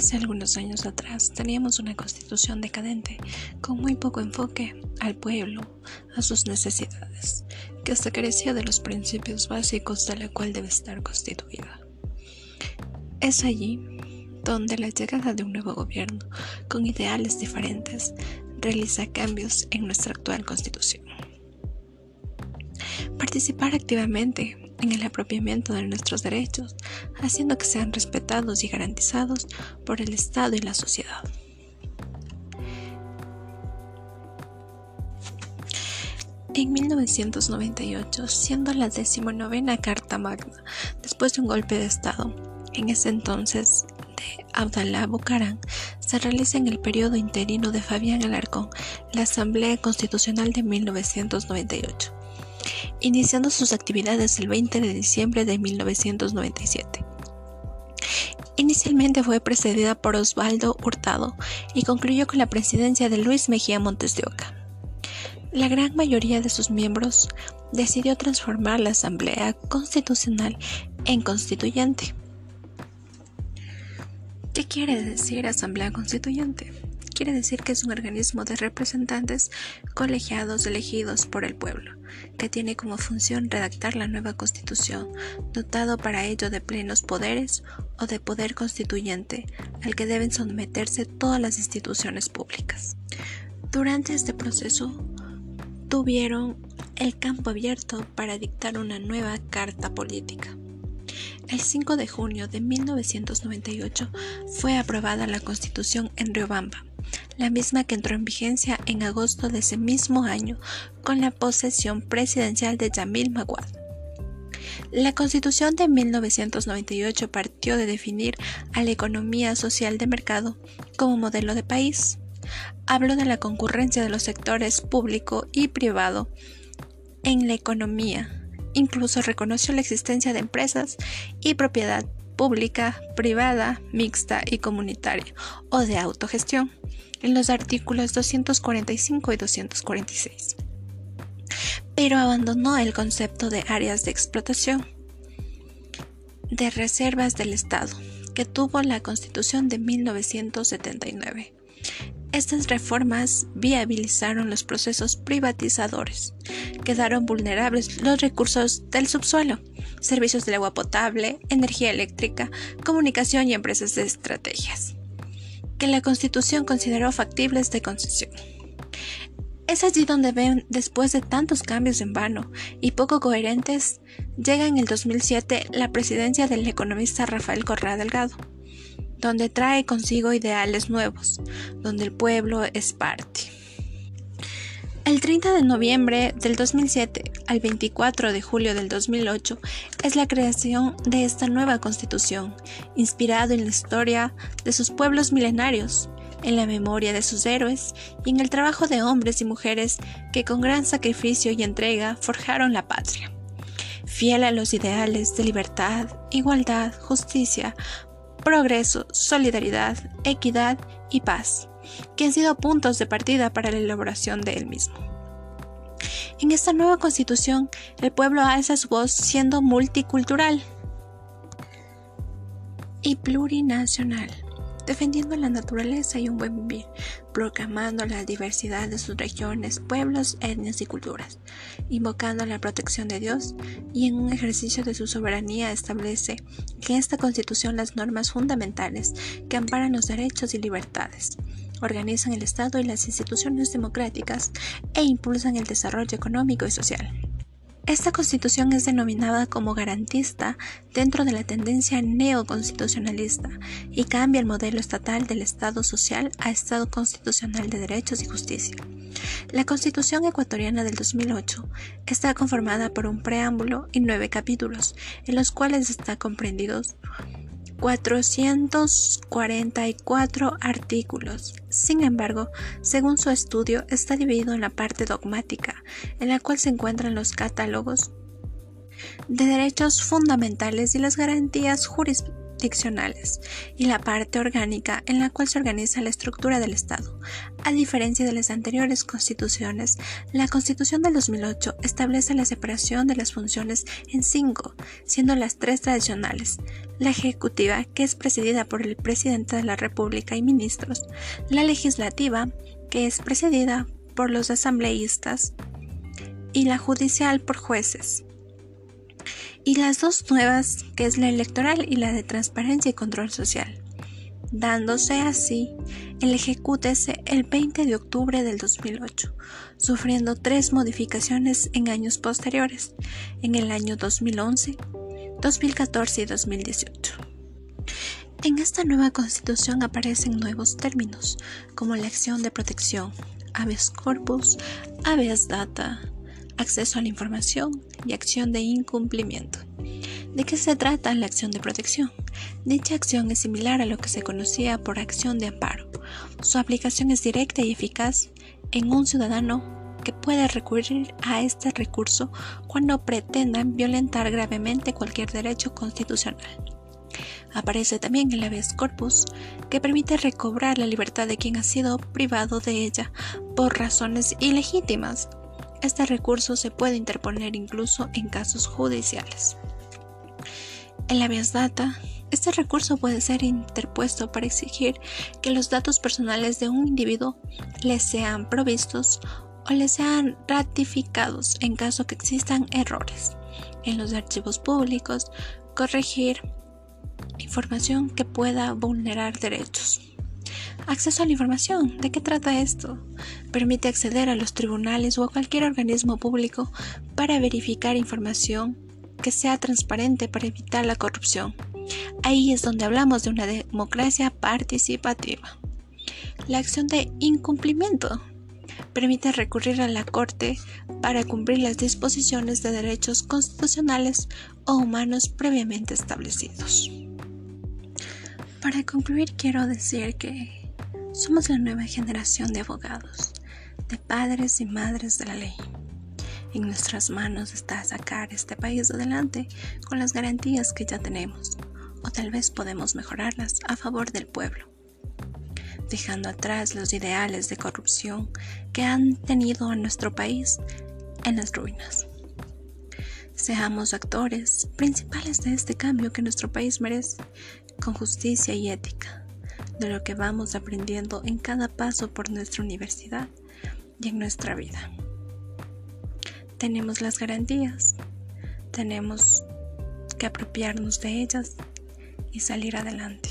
Hace algunos años atrás teníamos una constitución decadente, con muy poco enfoque al pueblo, a sus necesidades, que hasta carecía de los principios básicos de la cual debe estar constituida. Es allí donde la llegada de un nuevo gobierno, con ideales diferentes, realiza cambios en nuestra actual constitución. Participar activamente en el apropiamiento de nuestros derechos, haciendo que sean respetados y garantizados por el Estado y la sociedad. En 1998, siendo la decimonovena Carta Magna, después de un golpe de Estado, en ese entonces de Abdalá Bucaram, se realiza en el periodo interino de Fabián Alarcón la Asamblea Constitucional de 1998 iniciando sus actividades el 20 de diciembre de 1997. Fue precedida por Osvaldo Hurtado y concluyó con la presidencia de Luis Mejía Montes de Oca. La gran mayoría de sus miembros decidió transformar la Asamblea Constitucional en constituyente. ¿Qué quiere decir Asamblea Constituyente? Quiere decir que es un organismo de representantes colegiados elegidos por el pueblo, que tiene como función redactar la nueva constitución, dotado para ello de plenos poderes o de poder constituyente, al que deben someterse todas las instituciones públicas. Durante este proceso, tuvieron el campo abierto para dictar una nueva carta política. El 5 de junio de 1998 fue aprobada la Constitución en Riobamba, la misma que entró en vigencia en agosto de ese mismo año con la posesión presidencial de Yamil Maguad. La Constitución de 1998 partió de definir a la economía social de mercado como modelo de país. Habló de la concurrencia de los sectores público y privado en la economía. Incluso reconoció la existencia de empresas y propiedad pública, privada, mixta y comunitaria o de autogestión en los artículos 245 y 246. Pero abandonó el concepto de áreas de explotación de reservas del Estado que tuvo la Constitución de 1979. Estas reformas viabilizaron los procesos privatizadores. Quedaron vulnerables los recursos del subsuelo, servicios de agua potable, energía eléctrica, comunicación y empresas de estrategias que la Constitución consideró factibles de concesión. Es allí donde ven, después de tantos cambios en vano y poco coherentes, llega en el 2007 la presidencia del economista Rafael Correa Delgado, donde trae consigo ideales nuevos, donde el pueblo es parte. El 30 de noviembre del 2007 al 24 de julio del 2008 es la creación de esta nueva constitución, inspirado en la historia de sus pueblos milenarios, en la memoria de sus héroes y en el trabajo de hombres y mujeres que con gran sacrificio y entrega forjaron la patria. Fiel a los ideales de libertad, igualdad, justicia, progreso, solidaridad, equidad y paz que han sido puntos de partida para la elaboración de él mismo. En esta nueva constitución, el pueblo alza su voz siendo multicultural y plurinacional, defendiendo la naturaleza y un buen vivir, proclamando la diversidad de sus regiones, pueblos, etnias y culturas, invocando la protección de Dios y en un ejercicio de su soberanía establece que esta constitución las normas fundamentales que amparan los derechos y libertades, organizan el Estado y las instituciones democráticas e impulsan el desarrollo económico y social. Esta constitución es denominada como garantista dentro de la tendencia neoconstitucionalista y cambia el modelo estatal del Estado social a Estado constitucional de derechos y justicia. La Constitución ecuatoriana del 2008 está conformada por un preámbulo y nueve capítulos, en los cuales está comprendidos 444 artículos. Sin embargo, según su estudio, está dividido en la parte dogmática, en la cual se encuentran los catálogos de derechos fundamentales y las garantías jurisdiccionales y la parte orgánica en la cual se organiza la estructura del Estado. A diferencia de las anteriores constituciones, la Constitución del 2008 establece la separación de las funciones en cinco, siendo las tres tradicionales, la ejecutiva, que es presidida por el presidente de la República y ministros, la legislativa, que es presidida por los asambleístas, y la judicial por jueces y las dos nuevas, que es la electoral y la de transparencia y control social, dándose así el ejecútese el 20 de octubre del 2008, sufriendo tres modificaciones en años posteriores, en el año 2011, 2014 y 2018. En esta nueva constitución aparecen nuevos términos, como la acción de protección, habeas corpus, habeas data, acceso a la información y acción de incumplimiento. ¿De qué se trata la acción de protección? Dicha acción es similar a lo que se conocía por acción de amparo. Su aplicación es directa y eficaz en un ciudadano que puede recurrir a este recurso cuando pretendan violentar gravemente cualquier derecho constitucional. Aparece también el habeas corpus, que permite recobrar la libertad de quien ha sido privado de ella por razones ilegítimas este recurso se puede interponer incluso en casos judiciales. En la habeas data, este recurso puede ser interpuesto para exigir que los datos personales de un individuo le sean provistos o le sean ratificados en caso que existan errores en los archivos públicos, corregir información que pueda vulnerar derechos. Acceso a la información. ¿De qué trata esto? Permite acceder a los tribunales o a cualquier organismo público para verificar información que sea transparente para evitar la corrupción. Ahí es donde hablamos de una democracia participativa. La acción de incumplimiento permite recurrir a la Corte para cumplir las disposiciones de derechos constitucionales o humanos previamente establecidos. Para concluir quiero decir que somos la nueva generación de abogados, de padres y madres de la ley. En nuestras manos está sacar este país adelante con las garantías que ya tenemos, o tal vez podemos mejorarlas a favor del pueblo, dejando atrás los ideales de corrupción que han tenido a nuestro país en las ruinas. Seamos actores principales de este cambio que nuestro país merece, con justicia y ética de lo que vamos aprendiendo en cada paso por nuestra universidad y en nuestra vida. Tenemos las garantías, tenemos que apropiarnos de ellas y salir adelante.